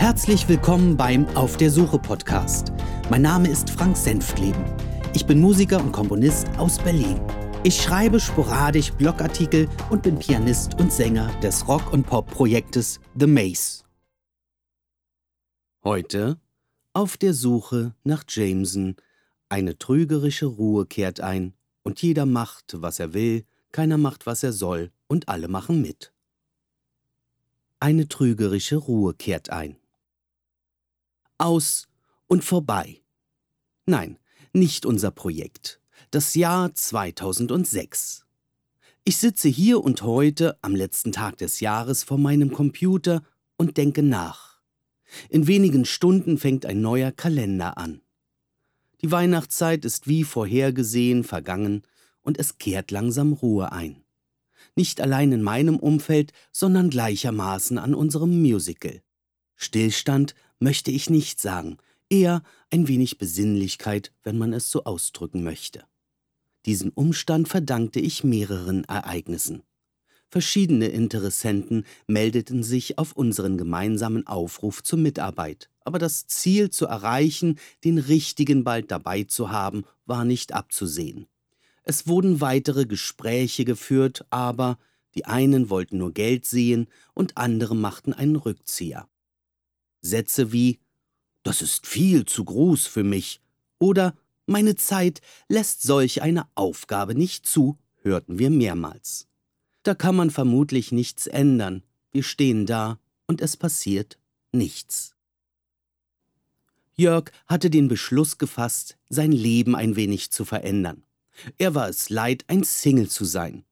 Herzlich willkommen beim Auf der Suche Podcast. Mein Name ist Frank Senftleben. Ich bin Musiker und Komponist aus Berlin. Ich schreibe sporadisch Blogartikel und bin Pianist und Sänger des Rock- und Pop-Projektes The Maze. Heute auf der Suche nach Jameson. Eine trügerische Ruhe kehrt ein und jeder macht, was er will, keiner macht, was er soll und alle machen mit. Eine trügerische Ruhe kehrt ein. Aus und vorbei. Nein, nicht unser Projekt. Das Jahr 2006. Ich sitze hier und heute, am letzten Tag des Jahres, vor meinem Computer und denke nach. In wenigen Stunden fängt ein neuer Kalender an. Die Weihnachtszeit ist wie vorhergesehen vergangen und es kehrt langsam Ruhe ein. Nicht allein in meinem Umfeld, sondern gleichermaßen an unserem Musical. Stillstand möchte ich nicht sagen, eher ein wenig Besinnlichkeit, wenn man es so ausdrücken möchte. Diesen Umstand verdankte ich mehreren Ereignissen. Verschiedene Interessenten meldeten sich auf unseren gemeinsamen Aufruf zur Mitarbeit, aber das Ziel zu erreichen, den richtigen bald dabei zu haben, war nicht abzusehen. Es wurden weitere Gespräche geführt, aber die einen wollten nur Geld sehen und andere machten einen Rückzieher. Sätze wie Das ist viel zu groß für mich oder Meine Zeit lässt solch eine Aufgabe nicht zu, hörten wir mehrmals. Da kann man vermutlich nichts ändern. Wir stehen da und es passiert nichts. Jörg hatte den Beschluss gefasst, sein Leben ein wenig zu verändern. Er war es leid, ein Single zu sein.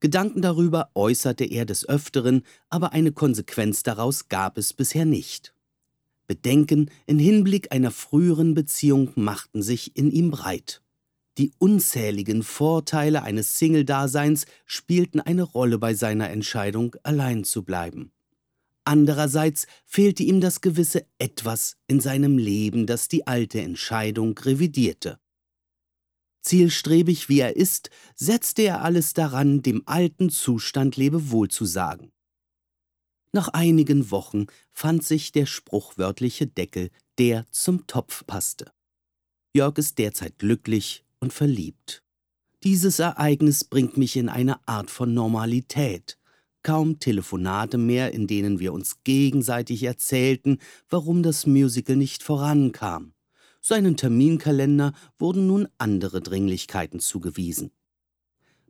Gedanken darüber äußerte er des Öfteren, aber eine Konsequenz daraus gab es bisher nicht. Bedenken in Hinblick einer früheren Beziehung machten sich in ihm breit. Die unzähligen Vorteile eines Single-Daseins spielten eine Rolle bei seiner Entscheidung, allein zu bleiben. Andererseits fehlte ihm das gewisse Etwas in seinem Leben, das die alte Entscheidung revidierte. Zielstrebig wie er ist, setzte er alles daran, dem alten Zustand Lebewohl zu sagen. Nach einigen Wochen fand sich der spruchwörtliche Deckel, der zum Topf passte. Jörg ist derzeit glücklich und verliebt. Dieses Ereignis bringt mich in eine Art von Normalität. Kaum Telefonate mehr, in denen wir uns gegenseitig erzählten, warum das Musical nicht vorankam. Seinen Terminkalender wurden nun andere Dringlichkeiten zugewiesen.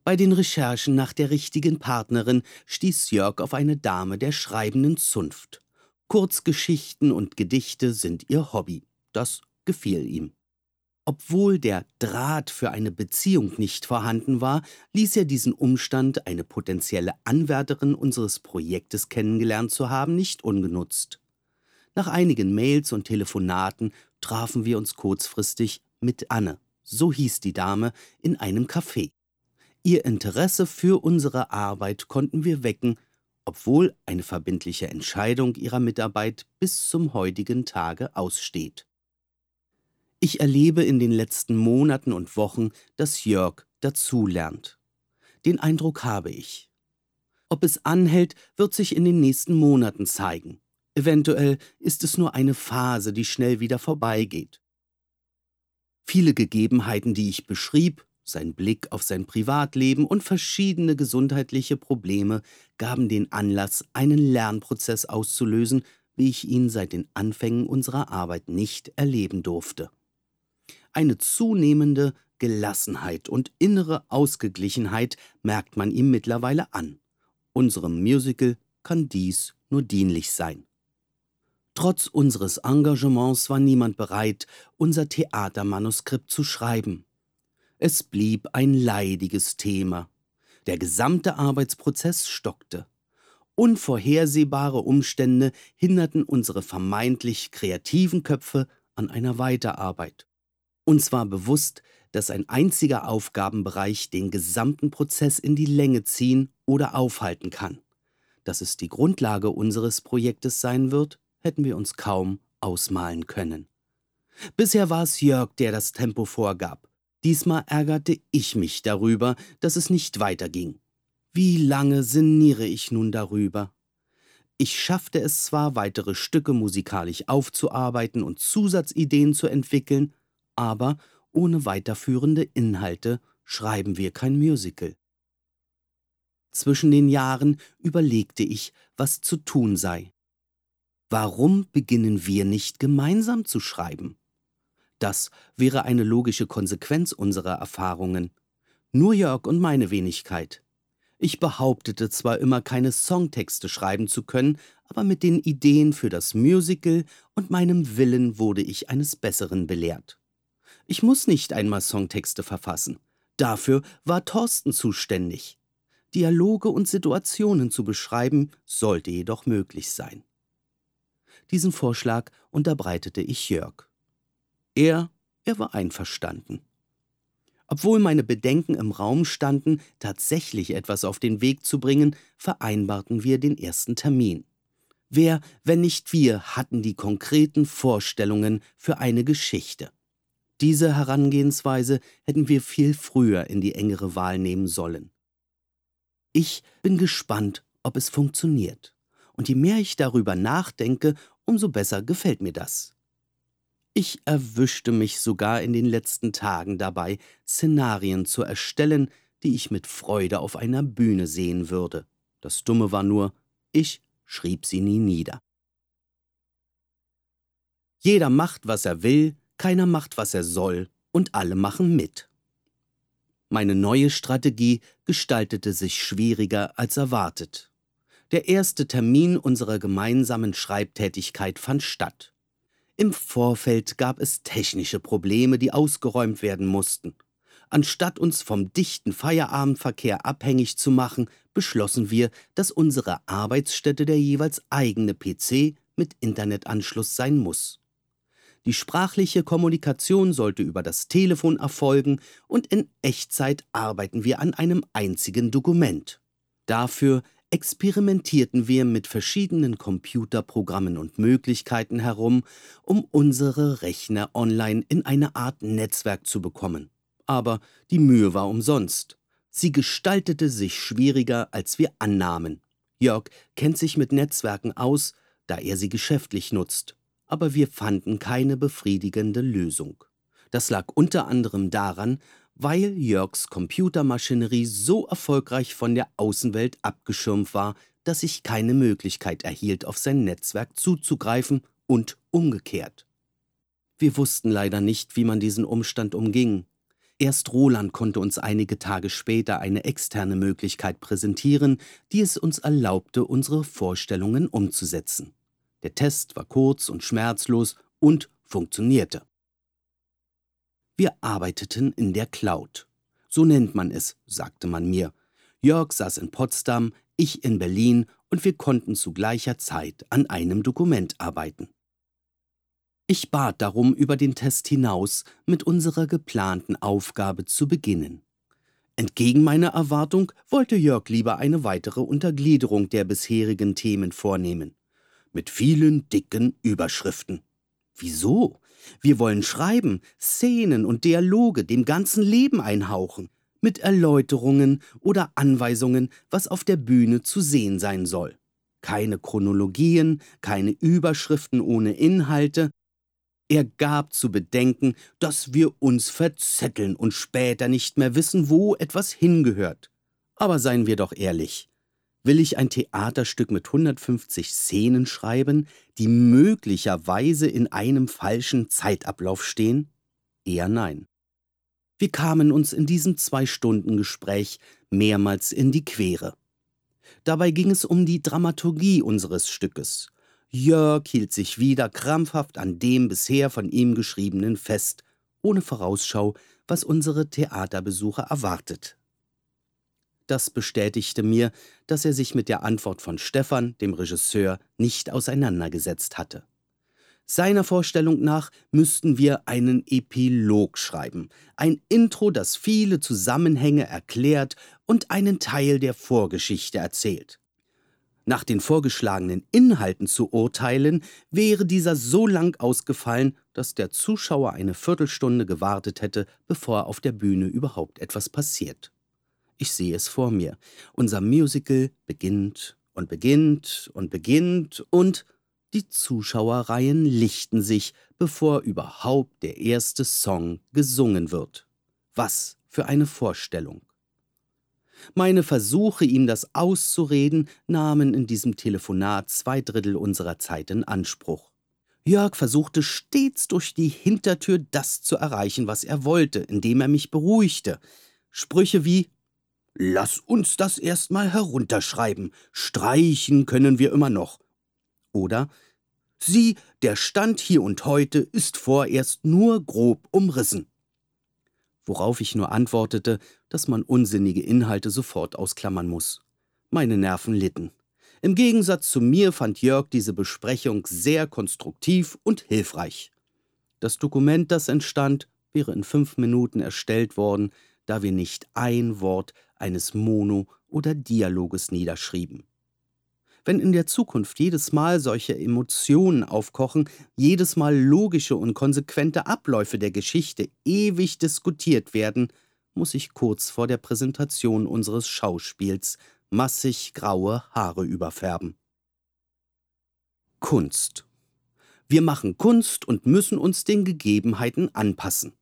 Bei den Recherchen nach der richtigen Partnerin stieß Jörg auf eine Dame der schreibenden Zunft. Kurzgeschichten und Gedichte sind ihr Hobby. Das gefiel ihm. Obwohl der Draht für eine Beziehung nicht vorhanden war, ließ er diesen Umstand, eine potenzielle Anwärterin unseres Projektes kennengelernt zu haben, nicht ungenutzt. Nach einigen Mails und Telefonaten trafen wir uns kurzfristig mit Anne, so hieß die Dame, in einem Café. Ihr Interesse für unsere Arbeit konnten wir wecken, obwohl eine verbindliche Entscheidung ihrer Mitarbeit bis zum heutigen Tage aussteht. Ich erlebe in den letzten Monaten und Wochen, dass Jörg dazulernt. Den Eindruck habe ich. Ob es anhält, wird sich in den nächsten Monaten zeigen. Eventuell ist es nur eine Phase, die schnell wieder vorbeigeht. Viele Gegebenheiten, die ich beschrieb, sein Blick auf sein Privatleben und verschiedene gesundheitliche Probleme gaben den Anlass, einen Lernprozess auszulösen, wie ich ihn seit den Anfängen unserer Arbeit nicht erleben durfte. Eine zunehmende Gelassenheit und innere Ausgeglichenheit merkt man ihm mittlerweile an. Unserem Musical kann dies nur dienlich sein. Trotz unseres Engagements war niemand bereit, unser Theatermanuskript zu schreiben. Es blieb ein leidiges Thema. Der gesamte Arbeitsprozess stockte. Unvorhersehbare Umstände hinderten unsere vermeintlich kreativen Köpfe an einer Weiterarbeit. Uns war bewusst, dass ein einziger Aufgabenbereich den gesamten Prozess in die Länge ziehen oder aufhalten kann. Dass es die Grundlage unseres Projektes sein wird, hätten wir uns kaum ausmalen können. Bisher war es Jörg, der das Tempo vorgab. Diesmal ärgerte ich mich darüber, dass es nicht weiterging. Wie lange sinniere ich nun darüber? Ich schaffte es zwar, weitere Stücke musikalisch aufzuarbeiten und Zusatzideen zu entwickeln, aber ohne weiterführende Inhalte schreiben wir kein Musical. Zwischen den Jahren überlegte ich, was zu tun sei. Warum beginnen wir nicht gemeinsam zu schreiben? Das wäre eine logische Konsequenz unserer Erfahrungen. Nur Jörg und meine Wenigkeit. Ich behauptete zwar immer keine Songtexte schreiben zu können, aber mit den Ideen für das Musical und meinem Willen wurde ich eines Besseren belehrt. Ich muss nicht einmal Songtexte verfassen. Dafür war Thorsten zuständig. Dialoge und Situationen zu beschreiben, sollte jedoch möglich sein. Diesen Vorschlag unterbreitete ich Jörg. Er, er war einverstanden. Obwohl meine Bedenken im Raum standen, tatsächlich etwas auf den Weg zu bringen, vereinbarten wir den ersten Termin. Wer, wenn nicht wir, hatten die konkreten Vorstellungen für eine Geschichte? Diese Herangehensweise hätten wir viel früher in die engere Wahl nehmen sollen. Ich bin gespannt, ob es funktioniert. Und je mehr ich darüber nachdenke, umso besser gefällt mir das. Ich erwischte mich sogar in den letzten Tagen dabei, Szenarien zu erstellen, die ich mit Freude auf einer Bühne sehen würde. Das Dumme war nur, ich schrieb sie nie nieder. Jeder macht, was er will, keiner macht, was er soll, und alle machen mit. Meine neue Strategie gestaltete sich schwieriger als erwartet. Der erste Termin unserer gemeinsamen Schreibtätigkeit fand statt. Im Vorfeld gab es technische Probleme, die ausgeräumt werden mussten. Anstatt uns vom dichten Feierabendverkehr abhängig zu machen, beschlossen wir, dass unsere Arbeitsstätte der jeweils eigene PC mit Internetanschluss sein muss. Die sprachliche Kommunikation sollte über das Telefon erfolgen und in Echtzeit arbeiten wir an einem einzigen Dokument. Dafür experimentierten wir mit verschiedenen Computerprogrammen und Möglichkeiten herum, um unsere Rechner online in eine Art Netzwerk zu bekommen. Aber die Mühe war umsonst. Sie gestaltete sich schwieriger, als wir annahmen. Jörg kennt sich mit Netzwerken aus, da er sie geschäftlich nutzt. Aber wir fanden keine befriedigende Lösung. Das lag unter anderem daran, weil Jörgs Computermaschinerie so erfolgreich von der Außenwelt abgeschirmt war, dass ich keine Möglichkeit erhielt, auf sein Netzwerk zuzugreifen und umgekehrt. Wir wussten leider nicht, wie man diesen Umstand umging. Erst Roland konnte uns einige Tage später eine externe Möglichkeit präsentieren, die es uns erlaubte, unsere Vorstellungen umzusetzen. Der Test war kurz und schmerzlos und funktionierte. Wir arbeiteten in der Cloud. So nennt man es, sagte man mir. Jörg saß in Potsdam, ich in Berlin und wir konnten zu gleicher Zeit an einem Dokument arbeiten. Ich bat darum, über den Test hinaus mit unserer geplanten Aufgabe zu beginnen. Entgegen meiner Erwartung wollte Jörg lieber eine weitere Untergliederung der bisherigen Themen vornehmen. Mit vielen dicken Überschriften. Wieso? Wir wollen schreiben, Szenen und Dialoge dem ganzen Leben einhauchen, mit Erläuterungen oder Anweisungen, was auf der Bühne zu sehen sein soll. Keine Chronologien, keine Überschriften ohne Inhalte. Er gab zu bedenken, dass wir uns verzetteln und später nicht mehr wissen, wo etwas hingehört. Aber seien wir doch ehrlich, Will ich ein Theaterstück mit 150 Szenen schreiben, die möglicherweise in einem falschen Zeitablauf stehen? Eher nein. Wir kamen uns in diesem Zwei-Stunden-Gespräch mehrmals in die Quere. Dabei ging es um die Dramaturgie unseres Stückes. Jörg hielt sich wieder krampfhaft an dem bisher von ihm geschriebenen fest, ohne Vorausschau, was unsere Theaterbesucher erwartet. Das bestätigte mir, dass er sich mit der Antwort von Stefan, dem Regisseur, nicht auseinandergesetzt hatte. Seiner Vorstellung nach müssten wir einen Epilog schreiben, ein Intro, das viele Zusammenhänge erklärt und einen Teil der Vorgeschichte erzählt. Nach den vorgeschlagenen Inhalten zu urteilen, wäre dieser so lang ausgefallen, dass der Zuschauer eine Viertelstunde gewartet hätte, bevor auf der Bühne überhaupt etwas passiert. Ich sehe es vor mir. Unser Musical beginnt und beginnt und beginnt und die Zuschauerreihen lichten sich, bevor überhaupt der erste Song gesungen wird. Was für eine Vorstellung. Meine Versuche, ihm das auszureden, nahmen in diesem Telefonat zwei Drittel unserer Zeit in Anspruch. Jörg versuchte stets durch die Hintertür das zu erreichen, was er wollte, indem er mich beruhigte. Sprüche wie Lass uns das erstmal herunterschreiben, streichen können wir immer noch. Oder Sieh, der Stand hier und heute ist vorerst nur grob umrissen. Worauf ich nur antwortete, dass man unsinnige Inhalte sofort ausklammern muss. Meine Nerven litten. Im Gegensatz zu mir fand Jörg diese Besprechung sehr konstruktiv und hilfreich. Das Dokument, das entstand, wäre in fünf Minuten erstellt worden, da wir nicht ein Wort eines Mono- oder Dialoges niederschrieben. Wenn in der Zukunft jedes Mal solche Emotionen aufkochen, jedes Mal logische und konsequente Abläufe der Geschichte ewig diskutiert werden, muss ich kurz vor der Präsentation unseres Schauspiels massig graue Haare überfärben. Kunst. Wir machen Kunst und müssen uns den Gegebenheiten anpassen.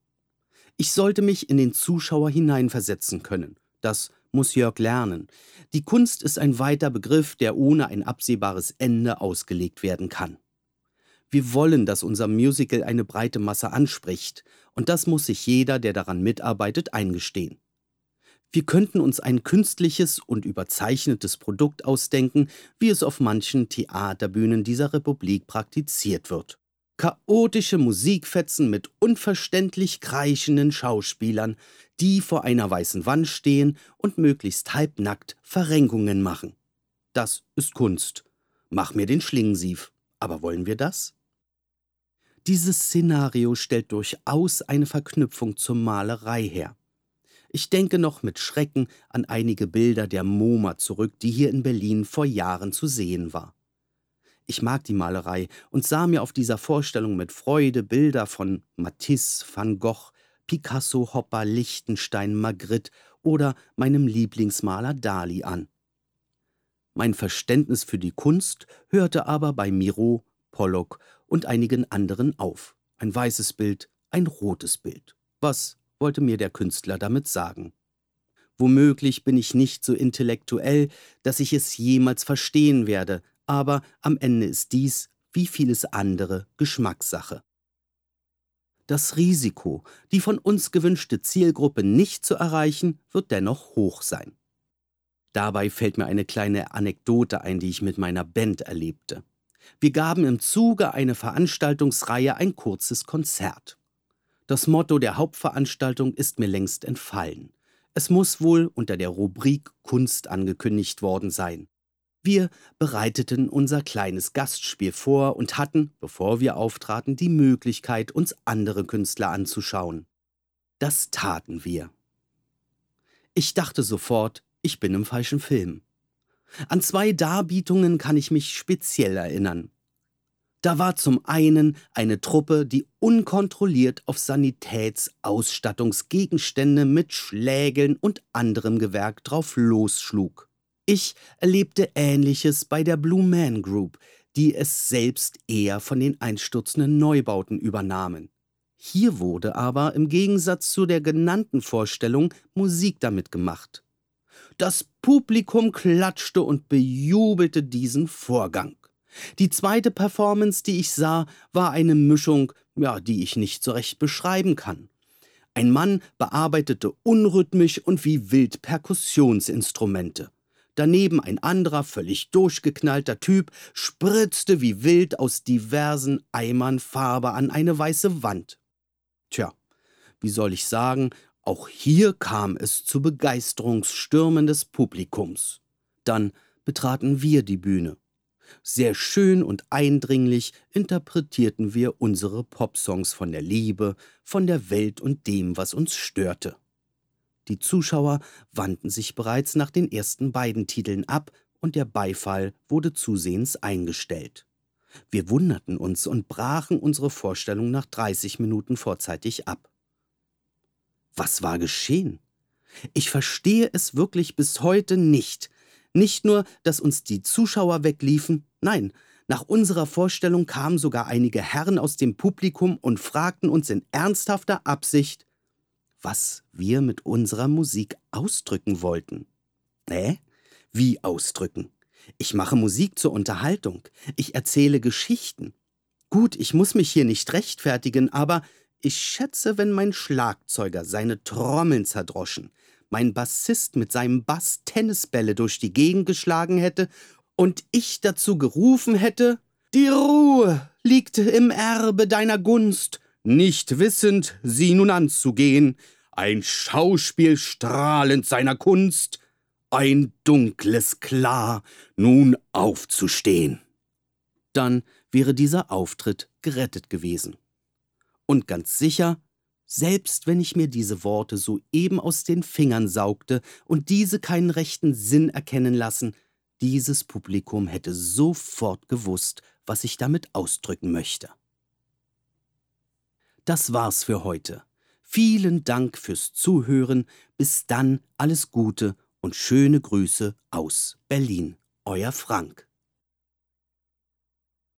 Ich sollte mich in den Zuschauer hineinversetzen können. Das muss Jörg lernen. Die Kunst ist ein weiter Begriff, der ohne ein absehbares Ende ausgelegt werden kann. Wir wollen, dass unser Musical eine breite Masse anspricht, und das muss sich jeder, der daran mitarbeitet, eingestehen. Wir könnten uns ein künstliches und überzeichnetes Produkt ausdenken, wie es auf manchen Theaterbühnen dieser Republik praktiziert wird. Chaotische Musikfetzen mit unverständlich kreischenden Schauspielern, die vor einer weißen Wand stehen und möglichst halbnackt Verrenkungen machen. Das ist Kunst. Mach mir den Schlingensief. Aber wollen wir das? Dieses Szenario stellt durchaus eine Verknüpfung zur Malerei her. Ich denke noch mit Schrecken an einige Bilder der MoMA zurück, die hier in Berlin vor Jahren zu sehen war. Ich mag die Malerei und sah mir auf dieser Vorstellung mit Freude Bilder von Matisse, Van Gogh, Picasso, Hopper, Lichtenstein, Magritte oder meinem Lieblingsmaler Dali an. Mein Verständnis für die Kunst hörte aber bei Miro, Pollock und einigen anderen auf. Ein weißes Bild, ein rotes Bild. Was wollte mir der Künstler damit sagen. Womöglich bin ich nicht so intellektuell, dass ich es jemals verstehen werde, aber am Ende ist dies, wie vieles andere, Geschmackssache. Das Risiko, die von uns gewünschte Zielgruppe nicht zu erreichen, wird dennoch hoch sein. Dabei fällt mir eine kleine Anekdote ein, die ich mit meiner Band erlebte. Wir gaben im Zuge einer Veranstaltungsreihe ein kurzes Konzert. Das Motto der Hauptveranstaltung ist mir längst entfallen. Es muss wohl unter der Rubrik Kunst angekündigt worden sein. Wir bereiteten unser kleines Gastspiel vor und hatten, bevor wir auftraten, die Möglichkeit, uns andere Künstler anzuschauen. Das taten wir. Ich dachte sofort, ich bin im falschen Film. An zwei Darbietungen kann ich mich speziell erinnern. Da war zum einen eine Truppe, die unkontrolliert auf Sanitätsausstattungsgegenstände mit Schlägeln und anderem Gewerk drauf losschlug. Ich erlebte Ähnliches bei der Blue Man Group, die es selbst eher von den einstürzenden Neubauten übernahmen. Hier wurde aber im Gegensatz zu der genannten Vorstellung Musik damit gemacht. Das Publikum klatschte und bejubelte diesen Vorgang. Die zweite Performance, die ich sah, war eine Mischung, ja, die ich nicht so recht beschreiben kann. Ein Mann bearbeitete unrhythmisch und wie wild Perkussionsinstrumente. Daneben ein anderer, völlig durchgeknallter Typ spritzte wie wild aus diversen Eimern Farbe an eine weiße Wand. Tja, wie soll ich sagen, auch hier kam es zu Begeisterungsstürmen des Publikums. Dann betraten wir die Bühne. Sehr schön und eindringlich interpretierten wir unsere Popsongs von der Liebe, von der Welt und dem, was uns störte. Die Zuschauer wandten sich bereits nach den ersten beiden Titeln ab und der Beifall wurde zusehends eingestellt. Wir wunderten uns und brachen unsere Vorstellung nach 30 Minuten vorzeitig ab. Was war geschehen? Ich verstehe es wirklich bis heute nicht, Nicht nur, dass uns die Zuschauer wegliefen, nein, nach unserer Vorstellung kamen sogar einige Herren aus dem Publikum und fragten uns in ernsthafter Absicht, was wir mit unserer Musik ausdrücken wollten. Hä? Wie ausdrücken? Ich mache Musik zur Unterhaltung. Ich erzähle Geschichten. Gut, ich muss mich hier nicht rechtfertigen, aber ich schätze, wenn mein Schlagzeuger seine Trommeln zerdroschen, mein Bassist mit seinem Bass Tennisbälle durch die Gegend geschlagen hätte und ich dazu gerufen hätte, die Ruhe liegt im Erbe deiner Gunst, nicht wissend, sie nun anzugehen, ein Schauspiel strahlend seiner Kunst, ein dunkles Klar, nun aufzustehen. Dann wäre dieser Auftritt gerettet gewesen. Und ganz sicher, selbst wenn ich mir diese Worte soeben aus den Fingern saugte und diese keinen rechten Sinn erkennen lassen, dieses Publikum hätte sofort gewusst, was ich damit ausdrücken möchte. Das war's für heute. Vielen Dank fürs Zuhören. Bis dann alles Gute und schöne Grüße aus Berlin. Euer Frank.